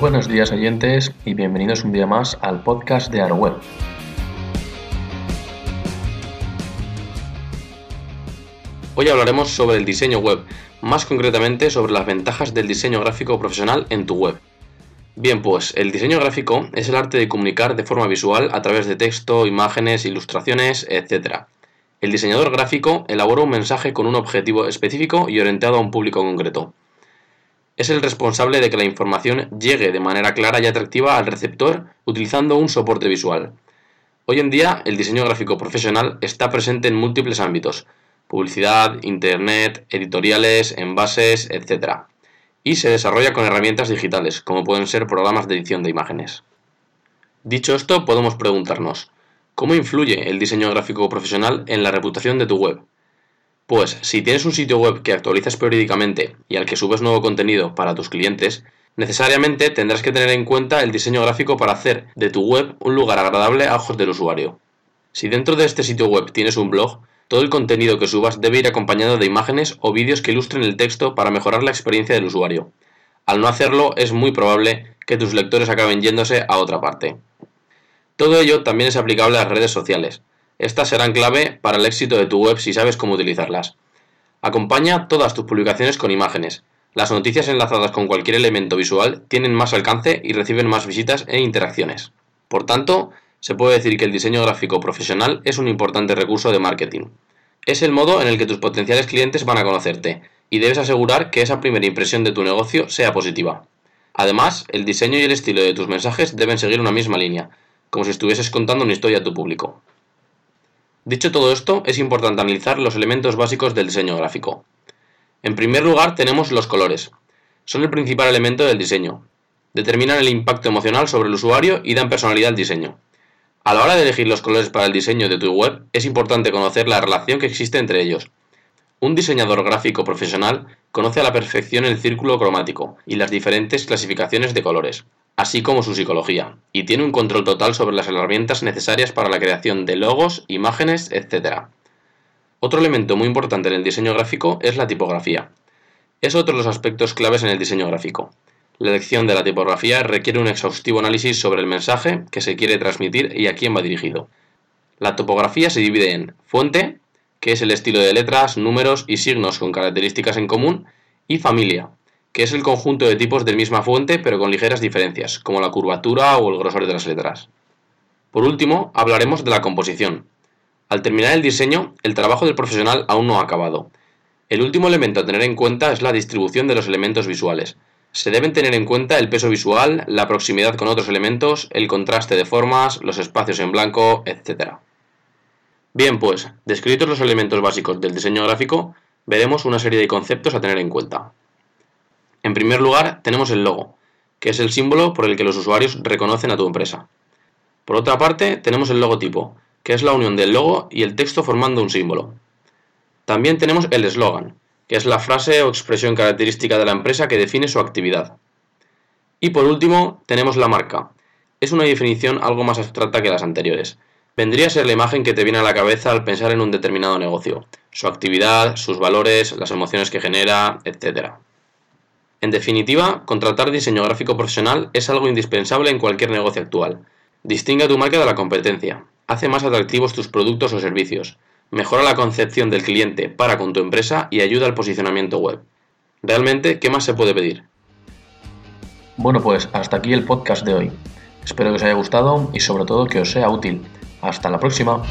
Buenos días oyentes y bienvenidos un día más al podcast de AroWeb. Hoy hablaremos sobre el diseño web, más concretamente sobre las ventajas del diseño gráfico profesional en tu web. Bien, pues el diseño gráfico es el arte de comunicar de forma visual a través de texto, imágenes, ilustraciones, etc. El diseñador gráfico elabora un mensaje con un objetivo específico y orientado a un público concreto es el responsable de que la información llegue de manera clara y atractiva al receptor utilizando un soporte visual. Hoy en día, el diseño gráfico profesional está presente en múltiples ámbitos, publicidad, internet, editoriales, envases, etc. Y se desarrolla con herramientas digitales, como pueden ser programas de edición de imágenes. Dicho esto, podemos preguntarnos, ¿cómo influye el diseño gráfico profesional en la reputación de tu web? Pues si tienes un sitio web que actualizas periódicamente y al que subes nuevo contenido para tus clientes, necesariamente tendrás que tener en cuenta el diseño gráfico para hacer de tu web un lugar agradable a ojos del usuario. Si dentro de este sitio web tienes un blog, todo el contenido que subas debe ir acompañado de imágenes o vídeos que ilustren el texto para mejorar la experiencia del usuario. Al no hacerlo, es muy probable que tus lectores acaben yéndose a otra parte. Todo ello también es aplicable a las redes sociales. Estas serán clave para el éxito de tu web si sabes cómo utilizarlas. Acompaña todas tus publicaciones con imágenes. Las noticias enlazadas con cualquier elemento visual tienen más alcance y reciben más visitas e interacciones. Por tanto, se puede decir que el diseño gráfico profesional es un importante recurso de marketing. Es el modo en el que tus potenciales clientes van a conocerte y debes asegurar que esa primera impresión de tu negocio sea positiva. Además, el diseño y el estilo de tus mensajes deben seguir una misma línea, como si estuvieses contando una historia a tu público. Dicho todo esto, es importante analizar los elementos básicos del diseño gráfico. En primer lugar tenemos los colores. Son el principal elemento del diseño. Determinan el impacto emocional sobre el usuario y dan personalidad al diseño. A la hora de elegir los colores para el diseño de tu web, es importante conocer la relación que existe entre ellos. Un diseñador gráfico profesional conoce a la perfección el círculo cromático y las diferentes clasificaciones de colores así como su psicología, y tiene un control total sobre las herramientas necesarias para la creación de logos, imágenes, etc. Otro elemento muy importante en el diseño gráfico es la tipografía. Es otro de los aspectos claves en el diseño gráfico. La elección de la tipografía requiere un exhaustivo análisis sobre el mensaje que se quiere transmitir y a quién va dirigido. La topografía se divide en fuente, que es el estilo de letras, números y signos con características en común, y familia, que es el conjunto de tipos de misma fuente pero con ligeras diferencias, como la curvatura o el grosor de las letras. Por último, hablaremos de la composición. Al terminar el diseño, el trabajo del profesional aún no ha acabado. El último elemento a tener en cuenta es la distribución de los elementos visuales. Se deben tener en cuenta el peso visual, la proximidad con otros elementos, el contraste de formas, los espacios en blanco, etc. Bien, pues, descritos los elementos básicos del diseño gráfico, veremos una serie de conceptos a tener en cuenta. En primer lugar, tenemos el logo, que es el símbolo por el que los usuarios reconocen a tu empresa. Por otra parte, tenemos el logotipo, que es la unión del logo y el texto formando un símbolo. También tenemos el eslogan, que es la frase o expresión característica de la empresa que define su actividad. Y por último, tenemos la marca. Es una definición algo más abstracta que las anteriores. Vendría a ser la imagen que te viene a la cabeza al pensar en un determinado negocio, su actividad, sus valores, las emociones que genera, etc. En definitiva, contratar diseño gráfico profesional es algo indispensable en cualquier negocio actual. Distingue a tu marca de la competencia, hace más atractivos tus productos o servicios, mejora la concepción del cliente para con tu empresa y ayuda al posicionamiento web. Realmente, ¿qué más se puede pedir? Bueno, pues hasta aquí el podcast de hoy. Espero que os haya gustado y sobre todo que os sea útil. Hasta la próxima.